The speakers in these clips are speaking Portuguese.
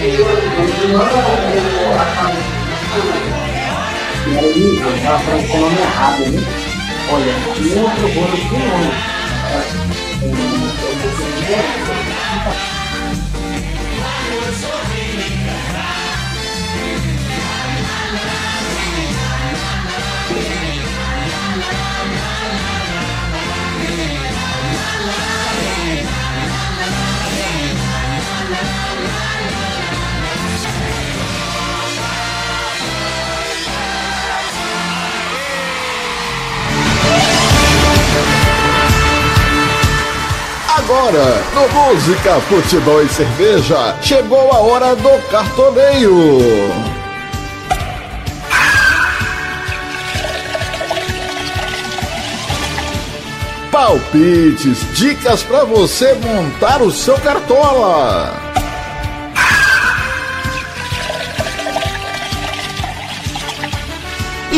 E aí, eu estava falando o nome errado, né? Olha, tinha outro bolo que não. Agora, no Música, Futebol e Cerveja, chegou a hora do cartoneio. Palpites, dicas para você montar o seu cartola.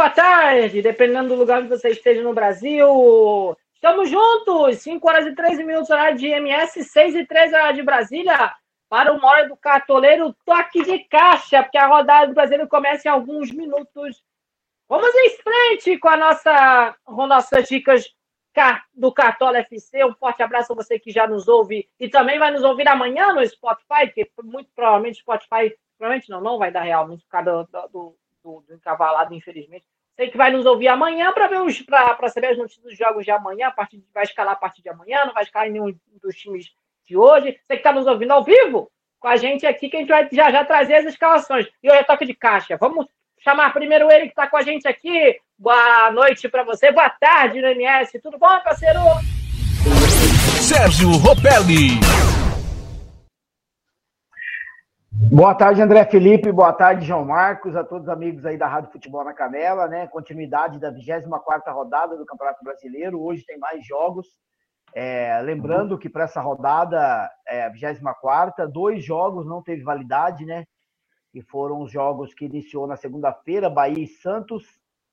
Boa tarde, dependendo do lugar que você esteja no Brasil. Estamos juntos, 5 horas e 13 minutos, horário de MS, 6 e 13 horário de Brasília, para uma hora do cartoleiro toque de caixa, porque a rodada do Brasileiro começa em alguns minutos. Vamos em frente com, a nossa, com nossas dicas do Cartola FC. Um forte abraço a você que já nos ouve e também vai nos ouvir amanhã no Spotify, que muito provavelmente o Spotify, provavelmente não, não vai dar realmente por causa do, do, do, do encavalado, infelizmente. Sei que vai nos ouvir amanhã para ver os para saber as notícias dos jogos de amanhã, a partir de, vai escalar a partir de amanhã, não vai escalar nenhum dos times de hoje. Você que está nos ouvindo ao vivo com a gente aqui, que a gente vai já já trazer as escalações. E hoje é toque de caixa. Vamos chamar primeiro ele que está com a gente aqui. Boa noite para você, boa tarde no MS. Tudo bom, parceiro? Sérgio Ropelli. Boa tarde, André Felipe. Boa tarde, João Marcos, a todos os amigos aí da Rádio Futebol na Canela, né? Continuidade da 24 rodada do Campeonato Brasileiro. Hoje tem mais jogos. É, lembrando que para essa rodada, é, a 24, dois jogos não teve validade, né? Que foram os jogos que iniciou na segunda-feira, Bahia e Santos,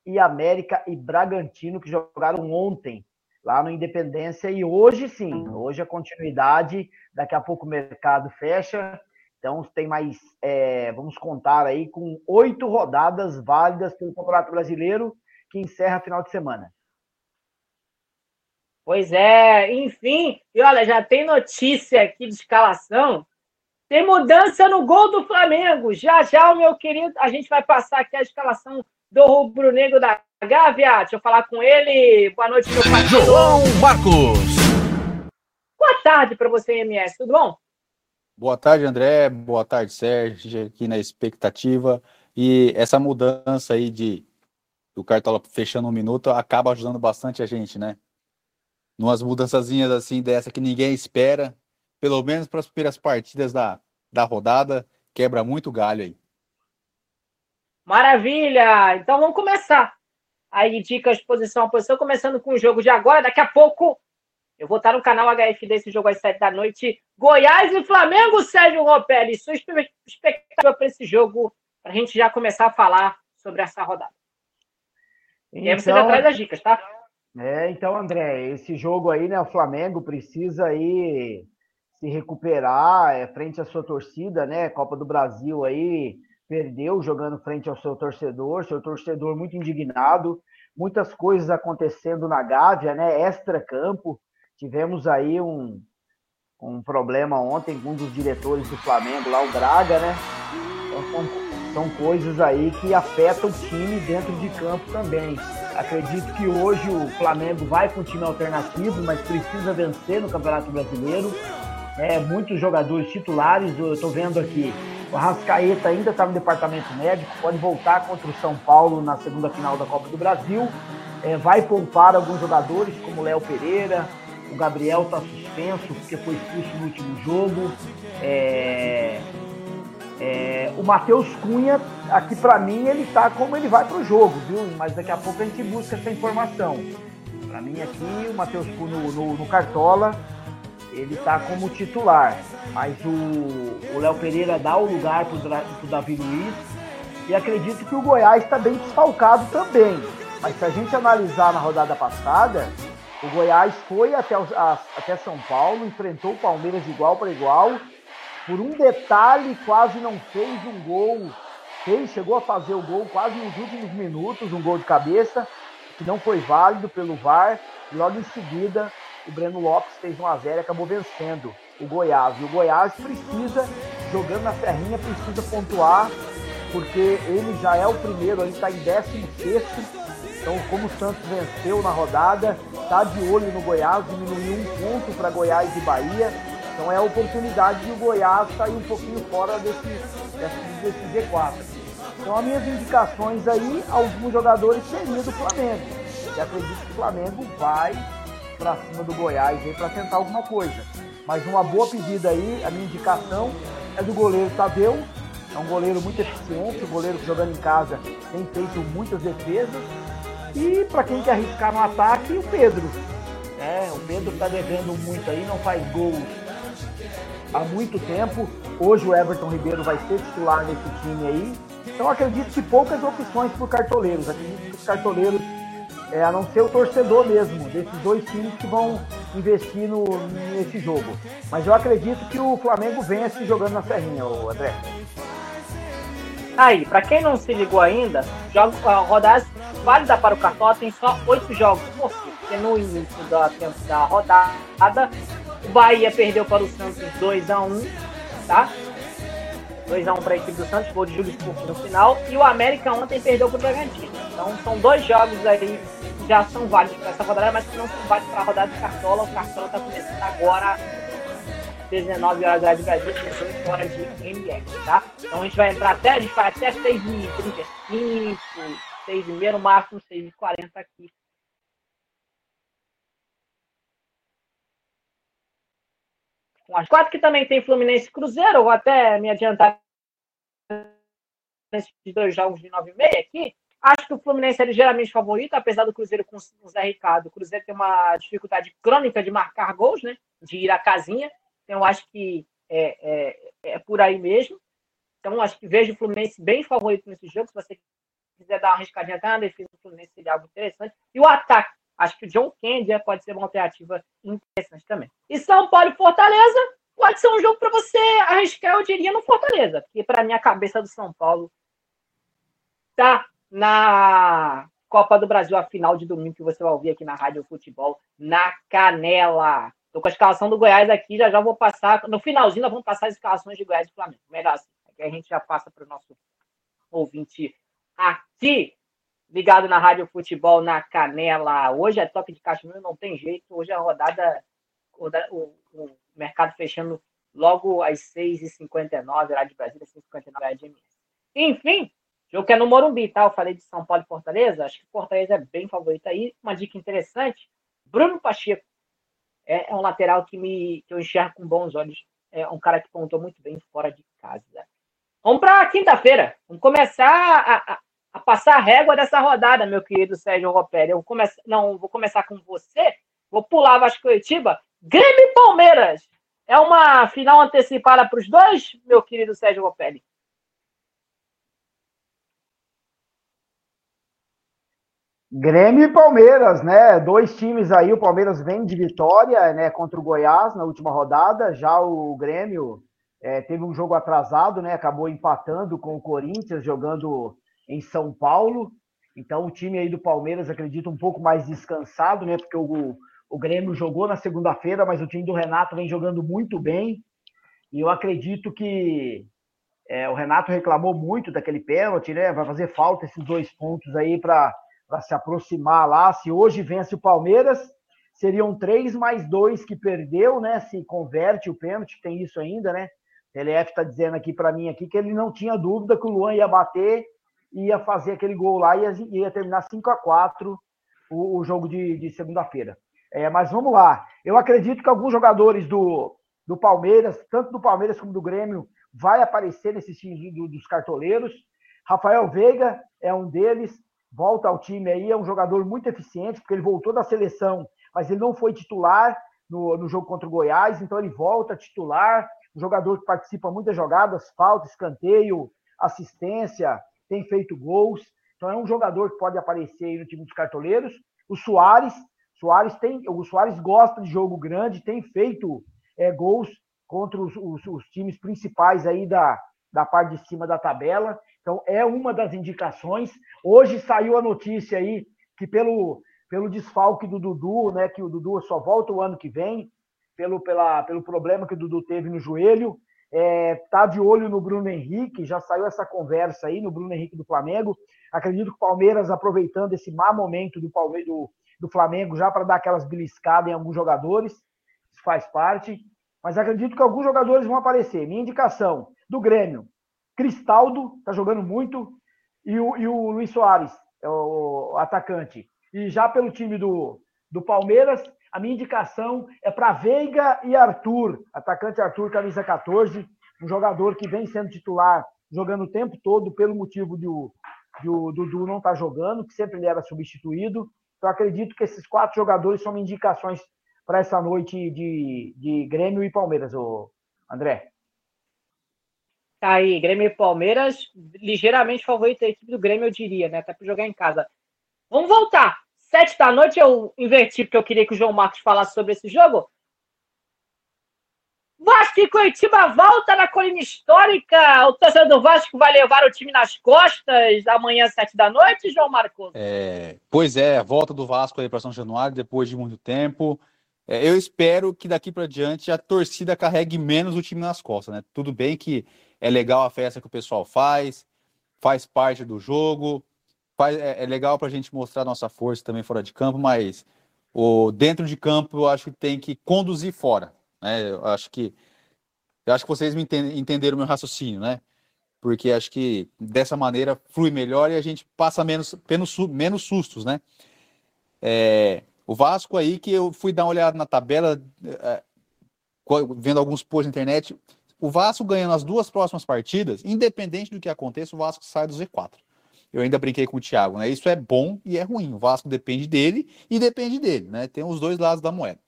e América e Bragantino, que jogaram ontem lá no Independência. E hoje sim, hoje a continuidade. Daqui a pouco o mercado fecha. Então tem mais, é, vamos contar aí, com oito rodadas válidas pelo Campeonato Brasileiro, que encerra final de semana. Pois é, enfim, e olha, já tem notícia aqui de escalação. Tem mudança no gol do Flamengo. Já já, o meu querido, a gente vai passar aqui a escalação do Rubro Negro da Gávea. Deixa eu falar com ele. Boa noite, meu pai. João Marcos. Boa tarde para você, MS. Tudo bom? Boa tarde, André. Boa tarde, Sérgio. Aqui na expectativa. E essa mudança aí de o Cartola fechando um minuto acaba ajudando bastante a gente, né? Numas mudançazinhas assim dessa que ninguém espera, pelo menos para as primeiras partidas da, da rodada, quebra muito galho aí. Maravilha! Então vamos começar. Aí, dicas posição a posição, começando com o jogo de agora. Daqui a pouco eu vou estar no canal HF desse jogo às sete da noite. Goiás e Flamengo, Sérgio Ropelli. Sua expectativa para esse jogo, para a gente já começar a falar sobre essa rodada. Então, e aí você já então, traz as dicas, tá? É, então, André, esse jogo aí, né? O Flamengo precisa aí se recuperar é, frente à sua torcida, né? Copa do Brasil aí perdeu jogando frente ao seu torcedor, seu torcedor muito indignado, muitas coisas acontecendo na Gávea, né? Extra-campo. Tivemos aí um, um problema ontem com um dos diretores do Flamengo, lá o Braga, né? Então são, coisas aí que afetam o time dentro de campo também. Acredito que hoje o Flamengo vai com time alternativo, mas precisa vencer no Campeonato Brasileiro. É, muitos jogadores titulares, eu estou vendo aqui o Arrascaeta ainda está no departamento médico, pode voltar contra o São Paulo na segunda final da Copa do Brasil. é, vai poupar alguns jogadores, como Léo Pereira, o Gabriel está suspenso porque foi expulso no último jogo. É, é, o Matheus Cunha, aqui para mim, ele tá como ele vai para o jogo, viu? Mas daqui a pouco a gente busca essa informação. Para mim aqui, o Matheus Cunha no, no, no, Cartola, ele tá como titular. Mas o Léo Pereira dá o lugar para o Davi Luiz. E acredito que o Goiás está bem desfalcado também. Mas se a gente analisar na rodada passada, o Goiás foi até, a, até São Paulo, enfrentou o Palmeiras igual para igual por um detalhe, quase não fez um gol. Fez, chegou a fazer o gol quase nos últimos minutos, um gol de cabeça, que não foi válido pelo VAR. E logo em seguida, o Breno Lopes fez 1 a 0 e acabou vencendo o Goiás. E o Goiás precisa, jogando na Serrinha, precisa pontuar, porque ele já é o primeiro, ele está em 16 então, como o Santos venceu na rodada, está de olho no Goiás, diminuiu um ponto para Goiás e Bahia. Então é a oportunidade de o Goiás sair um pouquinho fora desse, desse, desse G4. Então as minhas indicações aí, alguns jogadores seriam do Flamengo. E acredito que o Flamengo vai para cima do Goiás para tentar alguma coisa. Mas uma boa pedida aí, a minha indicação é do goleiro Tadeu. É um goleiro muito eficiente, um goleiro que jogando em casa tem feito muitas defesas. E para quem quer arriscar no ataque, o Pedro. É, o Pedro está devendo muito aí, não faz gols há muito tempo. Hoje o Everton Ribeiro vai ser titular nesse time aí. Então acredito que poucas opções para cartoleiros. Acredito que os cartoleiros, é, a não ser o torcedor mesmo, desses dois times que vão investir no, nesse jogo. Mas eu acredito que o Flamengo vence jogando na Serrinha, André. Aí, para quem não se ligou ainda, jogo, uh, rodadas válida para o Cartola tem só oito jogos. Porque no início da, da rodada o Bahia perdeu para o Santos 2x1, tá? 2x1 para a equipe do Santos, gol de Júlio Spurk no final. E o América ontem perdeu para o Bragantino. Então são dois jogos aí que já são válidos para essa rodada, mas que não são válidos para a rodada de Cartola. O Cartola está começando agora 19 horas da Brasil, 18 horas de MX, tá? Então a gente vai entrar até, a gente vai até 6h35, 6h30, no máximo 6h40 aqui com as quatro que também tem Fluminense Cruzeiro, vou até me adiantar nesses dois jogos de 9 e meia aqui. Acho que o Fluminense é ligeiramente favorito, apesar do Cruzeiro com o Zé Ricardo. O Cruzeiro tem uma dificuldade crônica de marcar gols, né? De ir à casinha. Então, acho que é, é, é por aí mesmo. Então, acho que vejo o Fluminense bem favorito nesse jogo. Se você quiser dar uma arriscadinha até na defesa do Fluminense, seria algo interessante. E o ataque Acho que o John Kennedy pode ser uma alternativa interessante também. E São Paulo e Fortaleza pode ser um jogo para você arriscar, eu diria, no Fortaleza, porque para mim a cabeça do São Paulo tá na Copa do Brasil, a final de domingo que você vai ouvir aqui na Rádio Futebol, na Canela. Tô com a escalação do Goiás aqui, já já vou passar. No finalzinho, nós vamos passar as escalações de Goiás e Flamengo. Melhor assim. Aqui a gente já passa para o nosso ouvinte aqui ligado na Rádio Futebol na Canela. Hoje é toque de caixa, não tem jeito. Hoje é a rodada, o, o mercado fechando logo às 6h59, lá de Brasília, 6h59 de MS. Enfim, jogo que é no Morumbi, tá? Eu falei de São Paulo e Fortaleza. Acho que Fortaleza é bem favorito aí. Uma dica interessante: Bruno Pacheco é, é um lateral que, me, que eu enxergo com bons olhos. É um cara que pontou muito bem fora de casa. Vamos para quinta-feira. Vamos começar a, a, a passar a régua dessa rodada, meu querido Sérgio Ropelli. Eu vou começar, não, vou começar com você. Vou pular Vasco Curitiba. Grêmio e Palmeiras. É uma final antecipada para os dois, meu querido Sérgio Ropelli. Grêmio e Palmeiras, né? Dois times aí. O Palmeiras vem de vitória, né? Contra o Goiás na última rodada. Já o Grêmio é, teve um jogo atrasado, né? Acabou empatando com o Corinthians, jogando em São Paulo. Então o time aí do Palmeiras acredito um pouco mais descansado, né? Porque o, o Grêmio jogou na segunda-feira, mas o time do Renato vem jogando muito bem. E eu acredito que é, o Renato reclamou muito daquele pênalti, né? Vai fazer falta esses dois pontos aí para se aproximar lá. Se hoje vence o Palmeiras, seriam três mais dois que perdeu, né? Se converte o pênalti, tem isso ainda, né? O TLF está dizendo aqui para mim aqui que ele não tinha dúvida que o Luan ia bater ia fazer aquele gol lá e ia, ia terminar 5 a 4 o, o jogo de, de segunda-feira. É, mas vamos lá. Eu acredito que alguns jogadores do, do Palmeiras, tanto do Palmeiras como do Grêmio, vai aparecer nesses times do, dos cartoleiros. Rafael Veiga é um deles, volta ao time aí, é um jogador muito eficiente, porque ele voltou da seleção, mas ele não foi titular no, no jogo contra o Goiás, então ele volta titular, um jogador que participa muitas jogadas, falta, escanteio, assistência, tem feito gols. Então é um jogador que pode aparecer aí no time dos cartoleiros. O Soares, Soares tem, o Soares gosta de jogo grande, tem feito é, gols contra os, os, os, times principais aí da, da parte de cima da tabela. Então é uma das indicações. Hoje saiu a notícia aí que pelo, pelo desfalque do Dudu, né, que o Dudu só volta o ano que vem, pelo, pela, pelo problema que o Dudu teve no joelho, é, tá de olho no Bruno Henrique, já saiu essa conversa aí no Bruno Henrique do Flamengo. Acredito que o Palmeiras, aproveitando esse má momento do, Palmeiras, do, do Flamengo, já para dar aquelas beliscadas em alguns jogadores, isso faz parte. Mas acredito que alguns jogadores vão aparecer. Minha indicação do Grêmio, Cristaldo, tá jogando muito, e o, e o Luiz Soares, é o, o atacante. E já pelo time do, do Palmeiras, a minha indicação é para Veiga e Arthur, atacante Arthur, camisa 14, um jogador que vem sendo titular, jogando o tempo todo, pelo motivo de o, de o Dudu não estar tá jogando, que sempre ele era substituído. Então, acredito que esses quatro jogadores são indicações para essa noite de, de Grêmio e Palmeiras, o André. Tá aí, Grêmio e Palmeiras, ligeiramente favorito a equipe do Grêmio, eu diria, né? Até para jogar em casa. Vamos voltar. Sete da noite eu inverti porque eu queria que o João Marcos falasse sobre esse jogo. Vasco e Curitiba volta na colina histórica. O torcedor do Vasco vai levar o time nas costas amanhã, sete da noite, João Marcos? É, pois é, volta do Vasco aí para São Januário depois de muito tempo. É, eu espero que daqui para diante a torcida carregue menos o time nas costas, né? Tudo bem que é legal a festa que o pessoal faz, faz parte do jogo, faz, é, é legal para a gente mostrar nossa força também fora de campo, mas o dentro de campo eu acho que tem que conduzir fora, né? Eu acho que eu acho que vocês me entenderam o meu raciocínio, né? Porque acho que dessa maneira flui melhor e a gente passa menos, menos, menos sustos, né? É, o Vasco aí que eu fui dar uma olhada na tabela, é, vendo alguns posts na internet, o Vasco ganhando as duas próximas partidas, independente do que aconteça, o Vasco sai do Z4. Eu ainda brinquei com o Thiago, né? Isso é bom e é ruim. O Vasco depende dele e depende dele, né? Tem os dois lados da moeda.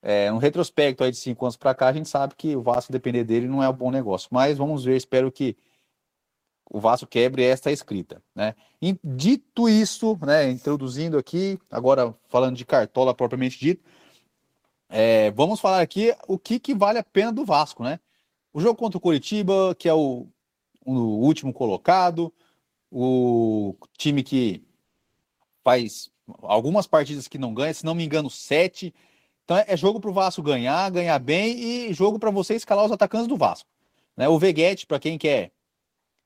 É, um retrospecto aí de cinco anos para cá, a gente sabe que o Vasco depender dele não é um bom negócio. Mas vamos ver, espero que o Vasco quebre esta escrita, né? E, dito isso, né? Introduzindo aqui, agora falando de cartola propriamente dito, é, vamos falar aqui o que, que vale a pena do Vasco, né? O jogo contra o Curitiba, que é o, o último colocado, o time que faz algumas partidas que não ganha, se não me engano, sete. Então é jogo para o Vasco ganhar, ganhar bem e jogo para você escalar os atacantes do Vasco. Né? O Veguete, para quem quer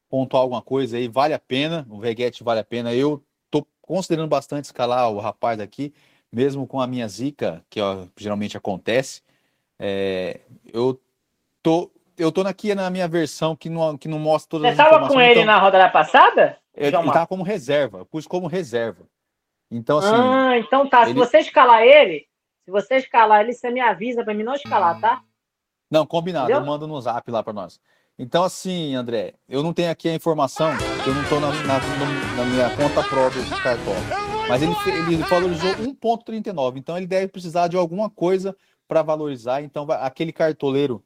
pontuar alguma coisa aí, vale a pena. O Veguete vale a pena. Eu tô considerando bastante escalar o rapaz aqui, mesmo com a minha zica, que ó, geralmente acontece. É, eu tô eu tô aqui na minha versão que não, que não mostra todas Você as informações. Você tava com ele então, na rodada passada? Ele, ele tava como reserva, eu pus como reserva. Então, assim. Ah, então tá. Ele... Se você escalar ele, se você escalar ele, você me avisa para mim não escalar, tá? Não, combinado, Entendeu? eu mando no zap lá para nós. Então, assim, André, eu não tenho aqui a informação, eu não estou na, na, na, minha conta própria do cartão. Mas ele, ele valorizou 1,39, então ele deve precisar de alguma coisa para valorizar. Então, aquele cartoleiro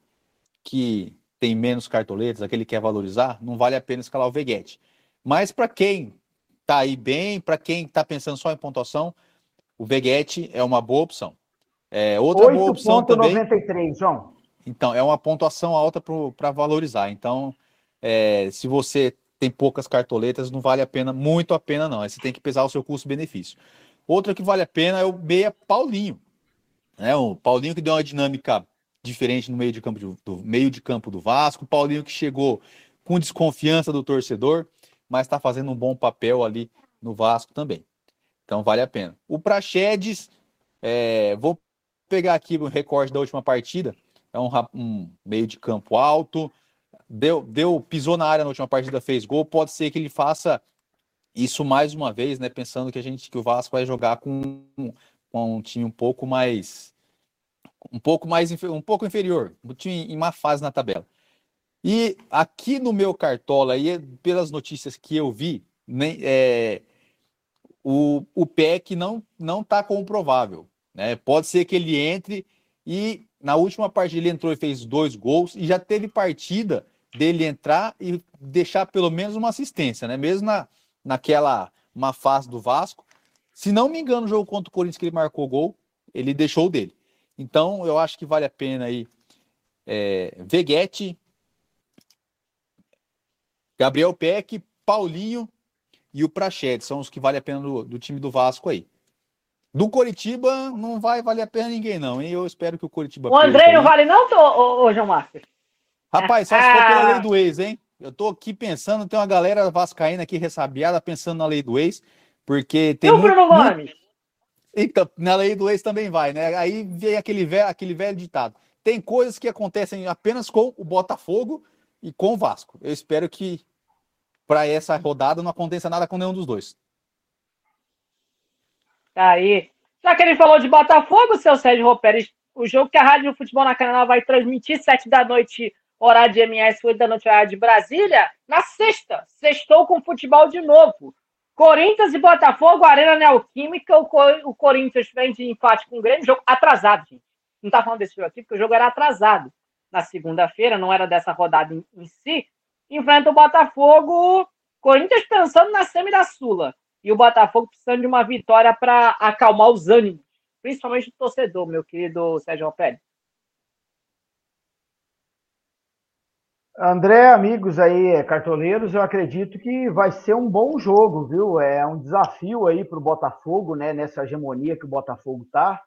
que tem menos cartoletas, aquele que quer valorizar, não vale a pena escalar o Veguete. Mas para quem está aí bem, para quem está pensando só em pontuação, o Veguete é uma boa opção. É, outra 8. boa opção 93, também. João. Então, é uma pontuação alta para valorizar. Então, é, se você tem poucas cartoletas, não vale a pena, muito a pena, não. Aí você tem que pesar o seu custo-benefício. Outra que vale a pena é o Meia Paulinho. Né? O Paulinho que deu uma dinâmica diferente no meio de campo do, do meio de campo do Vasco. Paulinho que chegou com desconfiança do torcedor, mas está fazendo um bom papel ali no Vasco também. Então vale a pena. O Praxedes, é, vou pegar aqui o recorde da última partida. É um, um, meio de campo alto, deu, deu, pisou na área na última partida, fez gol. Pode ser que ele faça isso mais uma vez, né, pensando que a gente que o Vasco vai jogar com, com um time um pouco mais um pouco mais um pouco inferior, um time em má fase na tabela. E aqui no meu cartola aí, pelas notícias que eu vi, nem, é, o, o PEC não não está comprovável, né? Pode ser que ele entre e na última partida ele entrou e fez dois gols e já teve partida dele entrar e deixar pelo menos uma assistência, né? Mesmo na, naquela uma fase do Vasco. Se não me engano, o jogo contra o Corinthians que ele marcou gol, ele deixou o dele. Então, eu acho que vale a pena aí é, Veguete, Gabriel Peck, Paulinho e o Prachete. São os que vale a pena do, do time do Vasco aí. Do Coritiba não vai valer a pena ninguém, não. E eu espero que o Coritiba. O André não vale, não, ô, ô, João Marcos? Rapaz, só se for pela lei do ex, hein? Eu tô aqui pensando, tem uma galera vascaína aqui ressabiada pensando na lei do ex, porque tem. E o Bruno Gomes? Então, na lei do ex também vai, né? Aí vem aquele velho, aquele velho ditado. Tem coisas que acontecem apenas com o Botafogo e com o Vasco. Eu espero que para essa rodada não aconteça nada com nenhum dos dois. Tá aí. Já que ele falou de Botafogo, seu Sérgio Roperes, o jogo que a Rádio Futebol na Canal vai transmitir, sete da noite, horário de MS, 8 da noite, horário de Brasília, na sexta. Sextou com futebol de novo. Corinthians e Botafogo, Arena Neoquímica, o, o Corinthians de empate com o Grêmio, jogo atrasado, gente. Não tá falando desse jogo aqui, porque o jogo era atrasado na segunda-feira, não era dessa rodada em, em, si. Enfrenta o Botafogo, Corinthians pensando na semi da Sula. E o Botafogo precisando de uma vitória para acalmar os ânimos, principalmente o torcedor, meu querido Sérgio Pérez. André, amigos aí, cartoleiros, eu acredito que vai ser um bom jogo, viu? É um desafio aí para o Botafogo, né? Nessa hegemonia que o Botafogo tá,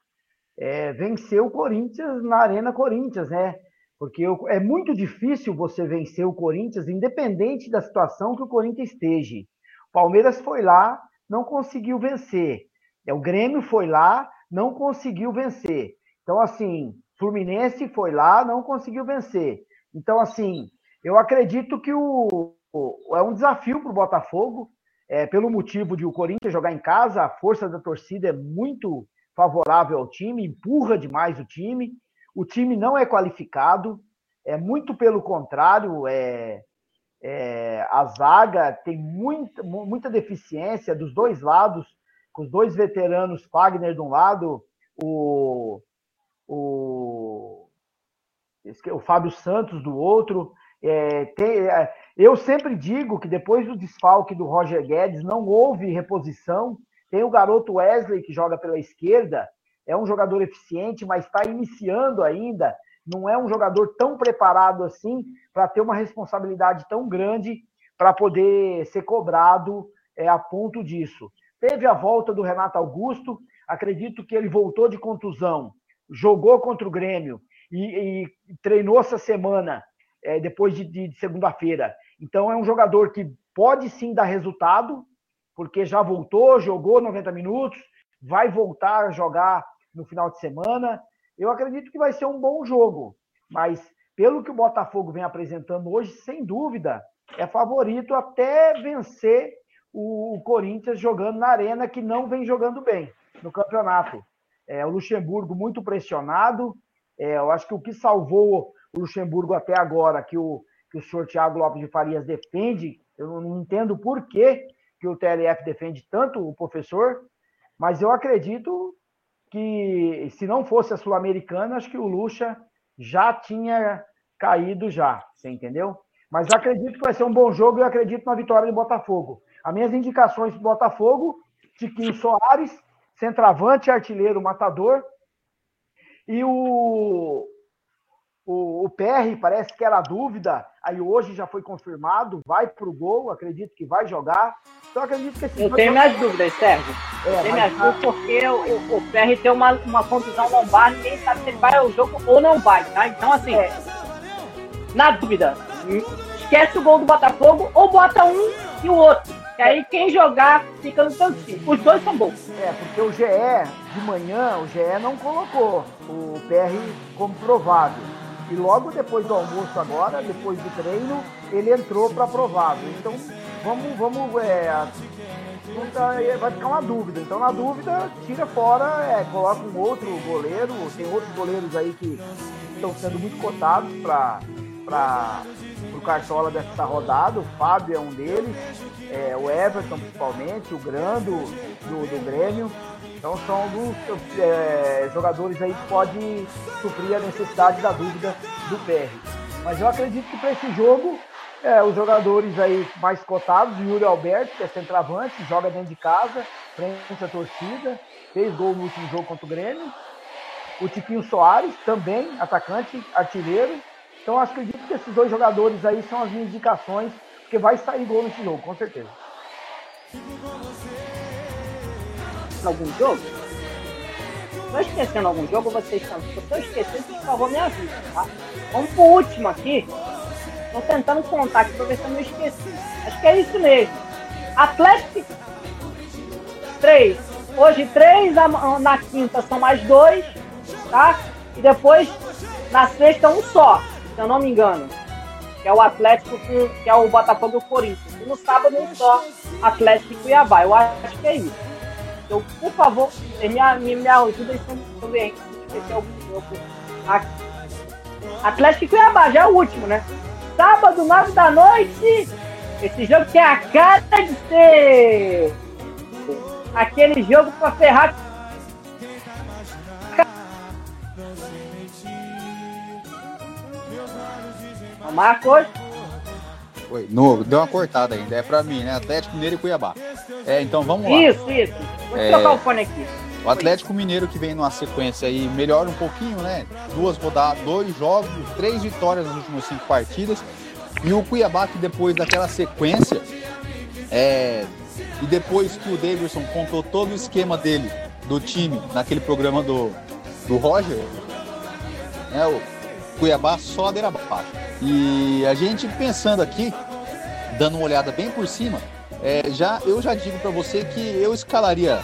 é, vencer o Corinthians na Arena Corinthians, né? Porque é muito difícil você vencer o Corinthians, independente da situação que o Corinthians esteja. O Palmeiras foi lá, não conseguiu vencer. É, o Grêmio foi lá, não conseguiu vencer. Então, assim, Fluminense foi lá, não conseguiu vencer. Então, assim, eu acredito que o, o é um desafio para o Botafogo, é, pelo motivo de o Corinthians jogar em casa, a força da torcida é muito favorável ao time, empurra demais o time. O time não é qualificado, é muito pelo contrário, é, é, a zaga tem muita, muita deficiência dos dois lados, com os dois veteranos, Fagner de um lado, o, o, o Fábio Santos do outro. É, tem, é, eu sempre digo que depois do desfalque do Roger Guedes não houve reposição. Tem o garoto Wesley que joga pela esquerda, é um jogador eficiente, mas está iniciando ainda. Não é um jogador tão preparado assim para ter uma responsabilidade tão grande para poder ser cobrado é, a ponto disso. Teve a volta do Renato Augusto, acredito que ele voltou de contusão, jogou contra o Grêmio e, e treinou essa semana é, depois de, de, de segunda-feira. Então é um jogador que pode sim dar resultado, porque já voltou, jogou 90 minutos, vai voltar a jogar no final de semana. Eu acredito que vai ser um bom jogo, mas pelo que o Botafogo vem apresentando hoje, sem dúvida, é favorito até vencer o Corinthians jogando na arena, que não vem jogando bem no campeonato. É, o Luxemburgo muito pressionado. É, eu acho que o que salvou o Luxemburgo até agora, que o, que o senhor Tiago Lopes de Farias defende, eu não entendo por que, que o TLF defende tanto o professor, mas eu acredito que se não fosse a Sul-Americana, acho que o Luxa já tinha caído já, você entendeu? Mas acredito que vai ser um bom jogo e acredito na vitória do Botafogo. As minhas indicações do Botafogo, Tiquinho Soares, centroavante, artilheiro, matador. E o, o, o PR parece que era dúvida, aí hoje já foi confirmado, vai para o gol, acredito que vai jogar. Então acredito que esse Eu tenho minhas dúvidas, Sérgio. É, eu tenho minhas dúvidas porque o, o PR tem uma, uma contusão lombar, ninguém sabe se ele vai ao jogo ou não vai, tá? Então, assim, é. na dúvida, esquece o gol do Botafogo ou bota um e o outro. E aí quem jogar fica no cantinho. Os dois são bons. É, porque o GE, de manhã, o GE não colocou o PR como provável. E logo depois do almoço agora, depois do treino, ele entrou para provável. Então vamos, vamos é, vai ficar uma dúvida. Então, na dúvida, tira fora, é, coloca um outro goleiro. Tem outros goleiros aí que estão sendo muito cotados para o Cartola dessa rodada. O Fábio é um deles, é, o Everton principalmente, o Grando do, do Grêmio. Então são alguns é, jogadores aí que podem suprir a necessidade da dúvida do PR. Mas eu acredito que para esse jogo, é, os jogadores aí mais cotados, o Yuri Alberto, que é centroavante, joga dentro de casa, frente à torcida, fez gol no último jogo contra o Grêmio. O Tiquinho Soares, também atacante, artilheiro. Então acredito que esses dois jogadores aí são as minhas indicações, porque vai sair gol nesse jogo, com certeza. Algum jogo? Estou esquecendo algum jogo, vocês estão. Eu estou esquecendo, por favor, me avisa, tá? Vamos pro último aqui. Estou tentando contar aqui para ver se eu não esqueci. Acho que é isso mesmo. Atlético 3. Hoje 3, na quinta são mais dois, tá? E depois na sexta um só se eu não me engano. Que é o Atlético, que é o Botafogo e o Corinthians. E no sábado um só, Atlético e Cuiabá. Eu acho que é isso. Então, por favor, me, me, me ajuda também. Esse é o jogo. Atlético Cuiabá, já é o último, né? Sábado, nove da noite. Esse jogo tem a cara de ser aquele jogo para ferrar Marcos. Oi, no, deu uma cortada ainda. É pra mim, né? Atlético Mineiro e Cuiabá. É, então vamos lá. Isso, isso. Vou é, trocar o fone aqui. O Atlético Mineiro que vem numa sequência aí melhora um pouquinho, né? Duas rodadas, dois jogos, três vitórias nas últimas cinco partidas. E o Cuiabá que depois daquela sequência, é, e depois que o Davidson contou todo o esquema dele, do time, naquele programa do, do Roger, né, o Cuiabá só ladeira abaixo. E a gente pensando aqui, dando uma olhada bem por cima, é, já eu já digo para você que eu escalaria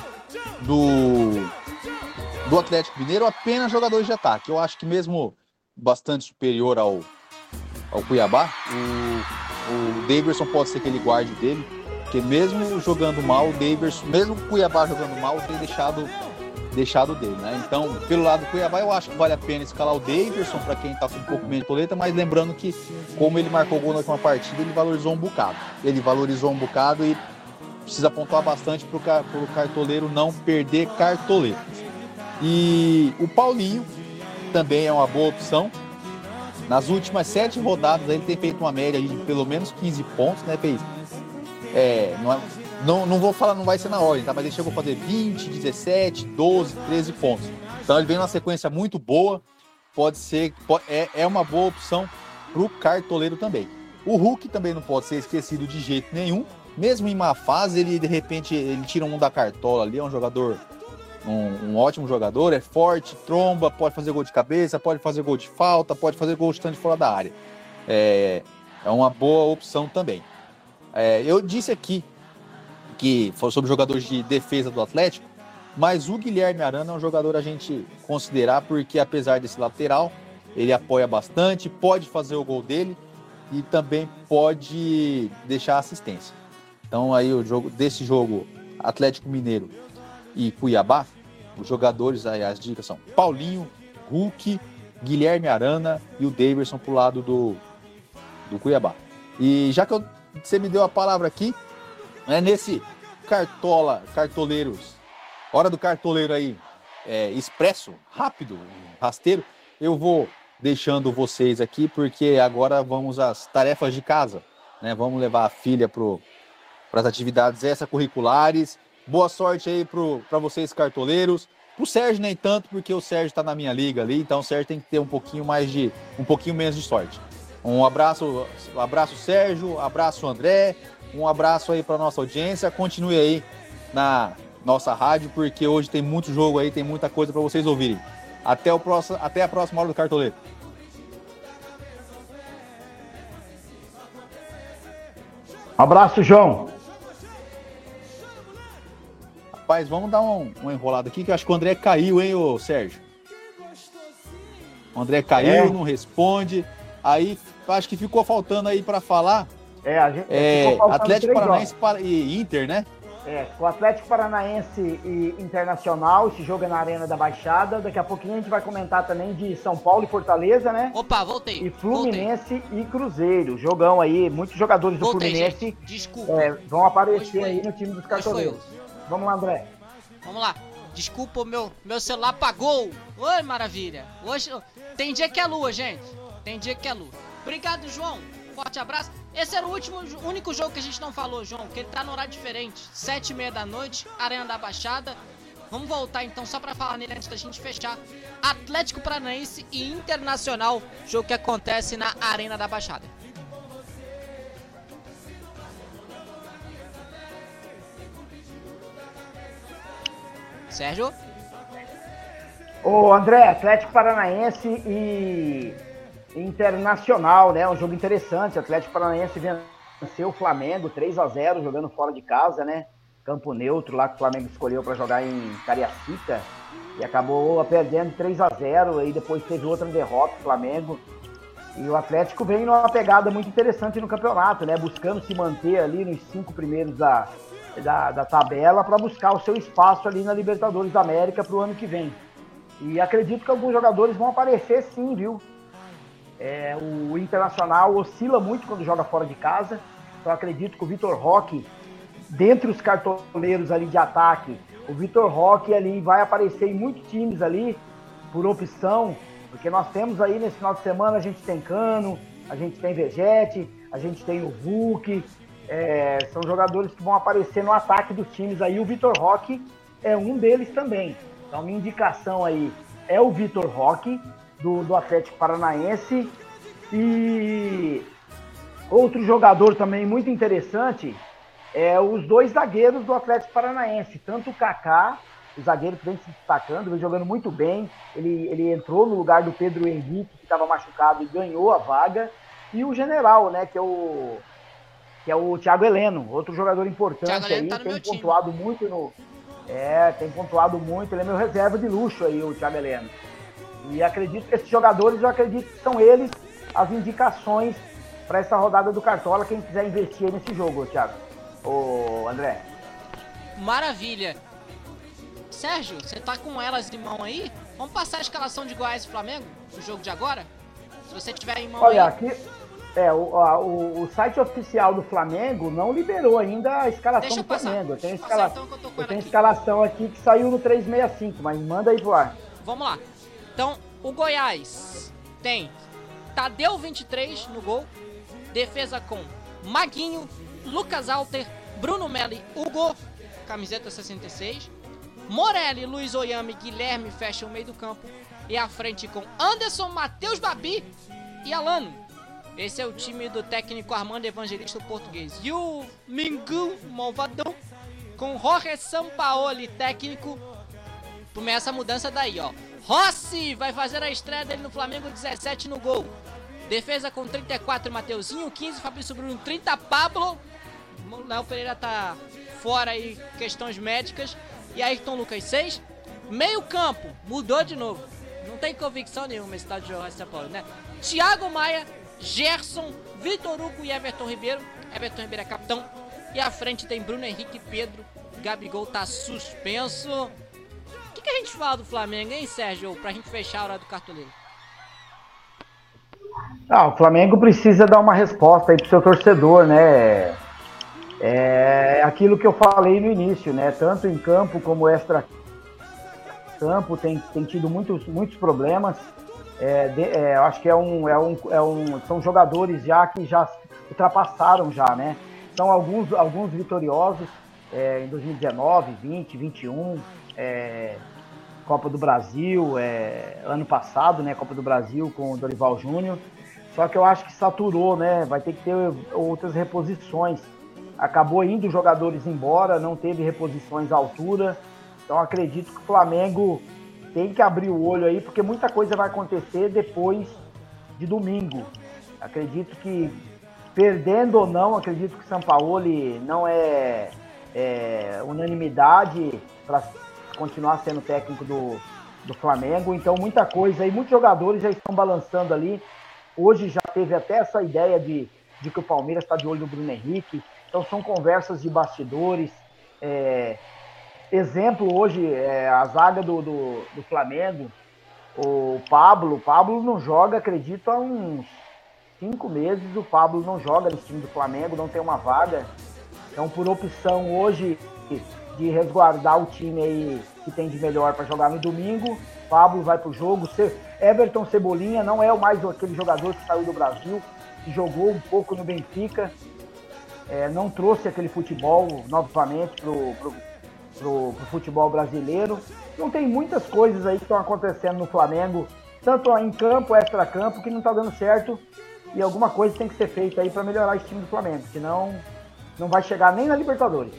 do do Atlético Mineiro apenas jogadores de ataque. Eu acho que mesmo bastante superior ao ao Cuiabá, o, o Daverson pode ser aquele guarde dele, porque mesmo jogando mal, o Daverson, mesmo o Cuiabá jogando mal, tem deixado deixado dele, né? Então, pelo lado do Cuiabá, eu acho que vale a pena escalar o Davidson para quem tá com um pouco menos de coleta, mas lembrando que, como ele marcou gol na última partida, ele valorizou um bocado. Ele valorizou um bocado e precisa pontuar bastante para o cartoleiro não perder cartoleiro. E o Paulinho também é uma boa opção. Nas últimas sete rodadas, ele tem feito uma média de pelo menos 15 pontos, né? Fez. É, não é, não, não vou falar, não vai ser na ordem, tá? Mas ele chegou a fazer 20, 17, 12, 13 pontos. Então ele vem numa sequência muito boa. Pode ser, pode, é, é uma boa opção para o cartoleiro também. O Hulk também não pode ser esquecido de jeito nenhum. Mesmo em má fase, ele de repente ele tira um da cartola ali, é um jogador, um, um, ótimo jogador, é forte, tromba, pode fazer gol de cabeça, pode fazer gol de falta, pode fazer gol de fora da área. É, é uma boa opção também. É, eu disse aqui que foi sobre jogadores de defesa do Atlético, mas o Guilherme Arana é um jogador a gente considerar porque apesar desse lateral, ele apoia bastante, pode fazer o gol dele e também pode deixar assistência. Então aí o jogo desse jogo Atlético Mineiro e Cuiabá, os jogadores aí as dicas são Paulinho, Hulk, Guilherme Arana e o Davidson pro lado do do Cuiabá. E já que eu, você me deu a palavra aqui, é nesse cartola, cartoleiros, hora do cartoleiro aí, é, expresso, rápido, rasteiro, eu vou deixando vocês aqui, porque agora vamos às tarefas de casa, né? Vamos levar a filha para as atividades extracurriculares. Boa sorte aí para vocês, cartoleiros. O Sérgio nem tanto, porque o Sérgio está na minha liga ali, então o Sérgio tem que ter um pouquinho mais de, um pouquinho menos de sorte. Um abraço, um abraço Sérgio, abraço André, um abraço aí para nossa audiência. Continue aí na nossa rádio, porque hoje tem muito jogo aí, tem muita coisa para vocês ouvirem. Até, o próximo, até a próxima hora do cartoleiro. Abraço, João. Rapaz, vamos dar um, uma enrolada aqui, que eu acho que o André caiu, hein, ô Sérgio? O André caiu, é. não responde. Aí acho que ficou faltando aí para falar é, a gente, é, Atlético Paranaense e Inter, né? É, o Atlético Paranaense e Internacional, esse jogo é na Arena da Baixada. Daqui a pouquinho a gente vai comentar também de São Paulo e Fortaleza, né? Opa, voltei. E Fluminense voltei. e Cruzeiro. Jogão aí, muitos jogadores do voltei, Fluminense gente. Desculpa. É, vão aparecer aí no time dos cartoleiros. Vamos lá, André. Vamos lá. Desculpa, meu, meu celular apagou. Oi, maravilha. Hoje tem dia que é lua, gente. Tem dia que é lua. Obrigado, João forte abraço. Esse era o último, único jogo que a gente não falou, João, que ele tá no horário diferente. Sete e meia da noite, Arena da Baixada. Vamos voltar então só para falar nele antes da gente fechar. Atlético Paranaense e Internacional, jogo que acontece na Arena da Baixada. Sérgio? Ô André, Atlético Paranaense e Internacional, né? Um jogo interessante. O Atlético Paranaense venceu o Flamengo 3 a 0 jogando fora de casa, né? Campo neutro lá que o Flamengo escolheu para jogar em Cariacica e acabou perdendo 3 a 0 aí depois teve outra derrota o Flamengo. E o Atlético vem numa pegada muito interessante no campeonato, né? Buscando se manter ali nos cinco primeiros da, da, da tabela para buscar o seu espaço ali na Libertadores da América para o ano que vem. E acredito que alguns jogadores vão aparecer sim, viu? É, o Internacional oscila muito quando joga fora de casa. Então acredito que o Vitor Roque, dentre os cartoleiros ali de ataque, o Vitor Roque ali vai aparecer em muitos times ali por opção, porque nós temos aí nesse final de semana a gente tem Cano, a gente tem Vegete, a gente tem o Hulk, é, são jogadores que vão aparecer no ataque dos times aí. O Vitor Roque é um deles também. Então minha indicação aí é o Vitor Roque do, do Atlético Paranaense. E outro jogador também muito interessante é os dois zagueiros do Atlético Paranaense, tanto o Kaká, o zagueiro que vem se destacando, vem jogando muito bem. Ele, ele entrou no lugar do Pedro Henrique, que estava machucado e ganhou a vaga. E o General, né, que é o que é o Thiago Heleno, outro jogador importante aí, tá tem pontuado time. muito no é, tem pontuado muito, ele é meu reserva de luxo aí, o Thiago Heleno. E acredito que esses jogadores, eu acredito que são eles as indicações para essa rodada do Cartola, quem quiser investir nesse jogo, Thiago. Ô, André. Maravilha. Sérgio, você tá com elas em mão aí? Vamos passar a escalação de Goiás e Flamengo no jogo de agora? Se você tiver em mão Olha, aí... aqui é, o, a, o, o, site oficial do Flamengo não liberou ainda a escalação do Flamengo. Eu tenho, escala... então, eu eu tenho escalação aqui que saiu no 365, mas manda aí pro ar. Vamos lá. Então, o Goiás tem Tadeu 23 no gol, defesa com Maguinho, Lucas Alter, Bruno Melli, Hugo, camiseta 66, Morelli, Luiz Oyama e Guilherme fecham o meio do campo e à frente com Anderson, Matheus Babi e Alano. Esse é o time do técnico Armando Evangelista português. E o Mingu Malvadão com Jorge Sampaoli, técnico. Começa a mudança daí, ó. Rossi vai fazer a estreia dele no Flamengo 17 no gol. Defesa com 34, Mateuzinho, 15, Fabrício Bruno, 30, Pablo. Léo Pereira tá fora aí, questões médicas. E Ayrton Lucas, 6. Meio campo, mudou de novo. Não tem convicção nenhuma esse tal de Jorge São Paulo, né? Thiago Maia, Gerson, Vitor Hugo e Everton Ribeiro. Everton Ribeiro é capitão. E à frente tem Bruno Henrique Pedro. Gabigol tá suspenso. Que, a gente fala do Flamengo, hein, Sérgio? Pra gente fechar a hora do cartoleiro. Ah, o Flamengo precisa dar uma resposta aí pro seu torcedor, né? É aquilo que eu falei no início, né? Tanto em campo como extra campo tem, tem tido muitos, muitos problemas. É, de, é, eu acho que é um, é um, é um, são jogadores já que já ultrapassaram já, né? São alguns, alguns vitoriosos é, em 2019, 20, 21 é, Copa do Brasil, é, ano passado, né? Copa do Brasil com o Dorival Júnior. Só que eu acho que saturou, né? Vai ter que ter outras reposições. Acabou indo jogadores embora, não teve reposições à altura. Então acredito que o Flamengo tem que abrir o olho aí, porque muita coisa vai acontecer depois de domingo. Acredito que, perdendo ou não, acredito que São Paulo não é, é unanimidade para continuar sendo técnico do, do Flamengo. Então, muita coisa aí, muitos jogadores já estão balançando ali. Hoje já teve até essa ideia de, de que o Palmeiras está de olho no Bruno Henrique. Então, são conversas de bastidores. É, exemplo hoje, é, a zaga do, do, do Flamengo, o Pablo, o Pablo não joga, acredito, há uns cinco meses o Pablo não joga no time do Flamengo, não tem uma vaga. Então, por opção hoje de resguardar o time aí que tem de melhor para jogar no domingo, Pablo vai pro jogo. Everton Cebolinha não é mais aquele jogador que saiu do Brasil, que jogou um pouco no Benfica, é, não trouxe aquele futebol novamente pro, pro, pro, pro futebol brasileiro. Então tem muitas coisas aí que estão acontecendo no Flamengo, tanto em campo, extra-campo, que não está dando certo e alguma coisa tem que ser feita aí para melhorar esse time do Flamengo, senão não vai chegar nem na Libertadores.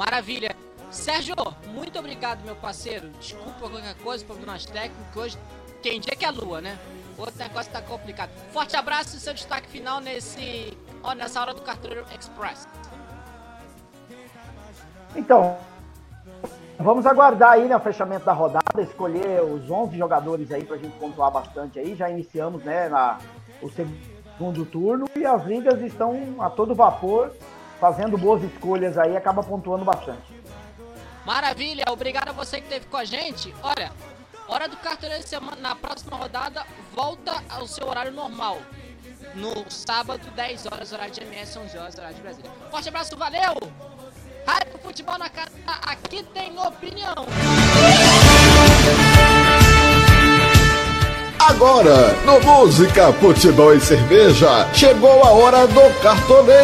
Maravilha. Sérgio, muito obrigado, meu parceiro. Desculpa qualquer coisa, problemas técnicos. Hoje tem dia que é lua, né? Outro negócio tá complicado. Forte abraço e seu destaque final nesse, ó, nessa hora do Carteiro Express. Então, vamos aguardar aí né, o fechamento da rodada, escolher os 11 jogadores aí pra gente pontuar bastante aí. Já iniciamos, né, na, o segundo turno e as ligas estão a todo vapor, fazendo boas escolhas aí, acaba pontuando bastante. Maravilha, obrigado a você que esteve com a gente. Olha, hora do carteiro semana, na próxima rodada volta ao seu horário normal. No sábado, 10 horas, horário de MS, 11 horas, horário de Brasília. Forte abraço, valeu! Rádio Futebol na Casa, aqui tem opinião. Agora, no Música, Futebol e Cerveja, chegou a hora do cartoneiro.